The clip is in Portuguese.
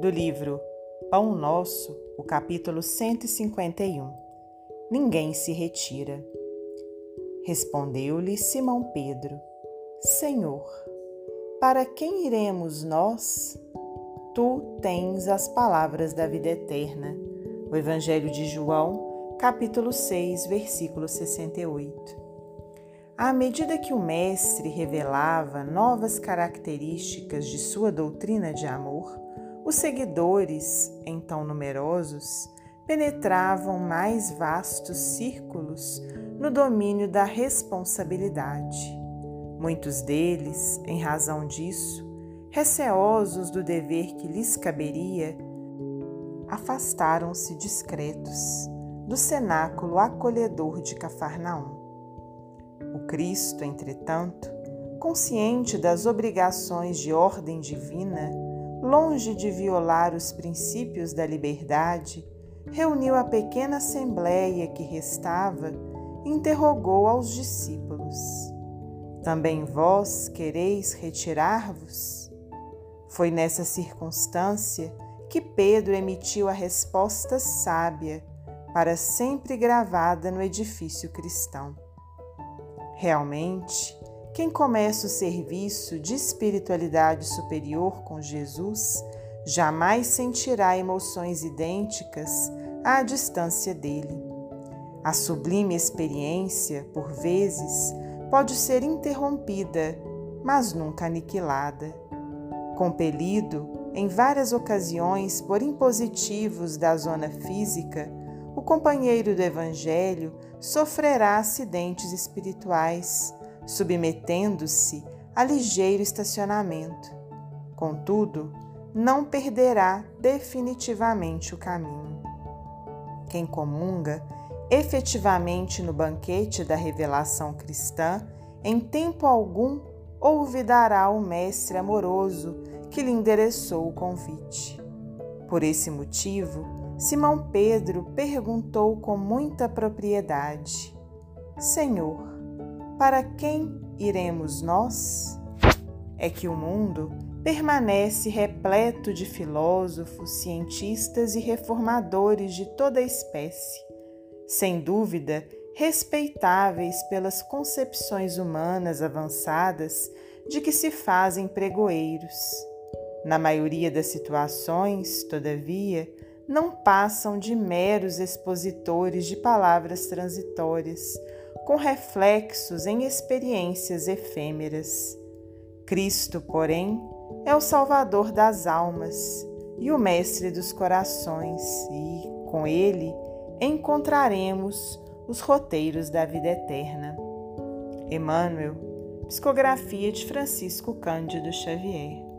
do livro Pão Nosso, o capítulo 151. Ninguém se retira. Respondeu-lhe Simão Pedro: Senhor, para quem iremos nós? Tu tens as palavras da vida eterna. O Evangelho de João, capítulo 6, versículo 68. À medida que o Mestre revelava novas características de sua doutrina de amor, os seguidores, então numerosos, penetravam mais vastos círculos no domínio da responsabilidade. Muitos deles, em razão disso, receosos do dever que lhes caberia, afastaram-se discretos do cenáculo acolhedor de Cafarnaum. O Cristo, entretanto, consciente das obrigações de ordem divina, longe de violar os princípios da liberdade, reuniu a pequena assembleia que restava e interrogou aos discípulos: Também vós quereis retirar-vos? Foi nessa circunstância que Pedro emitiu a resposta sábia, para sempre gravada no edifício cristão. Realmente, quem começa o serviço de espiritualidade superior com Jesus jamais sentirá emoções idênticas à distância dele. A sublime experiência, por vezes, pode ser interrompida, mas nunca aniquilada. Compelido, em várias ocasiões, por impositivos da zona física, o companheiro do Evangelho sofrerá acidentes espirituais submetendo-se a ligeiro estacionamento. Contudo, não perderá definitivamente o caminho. Quem comunga efetivamente no banquete da revelação cristã, em tempo algum olvidará o Mestre amoroso que lhe endereçou o convite. Por esse motivo, Simão Pedro perguntou com muita propriedade: Senhor, para quem iremos nós? É que o mundo permanece repleto de filósofos, cientistas e reformadores de toda espécie, sem dúvida respeitáveis pelas concepções humanas avançadas de que se fazem pregoeiros. Na maioria das situações, todavia, não passam de meros expositores de palavras transitórias com reflexos em experiências efêmeras. Cristo, porém, é o Salvador das almas e o Mestre dos corações, e, com ele, encontraremos os roteiros da vida eterna. Emmanuel, psicografia de Francisco Cândido Xavier.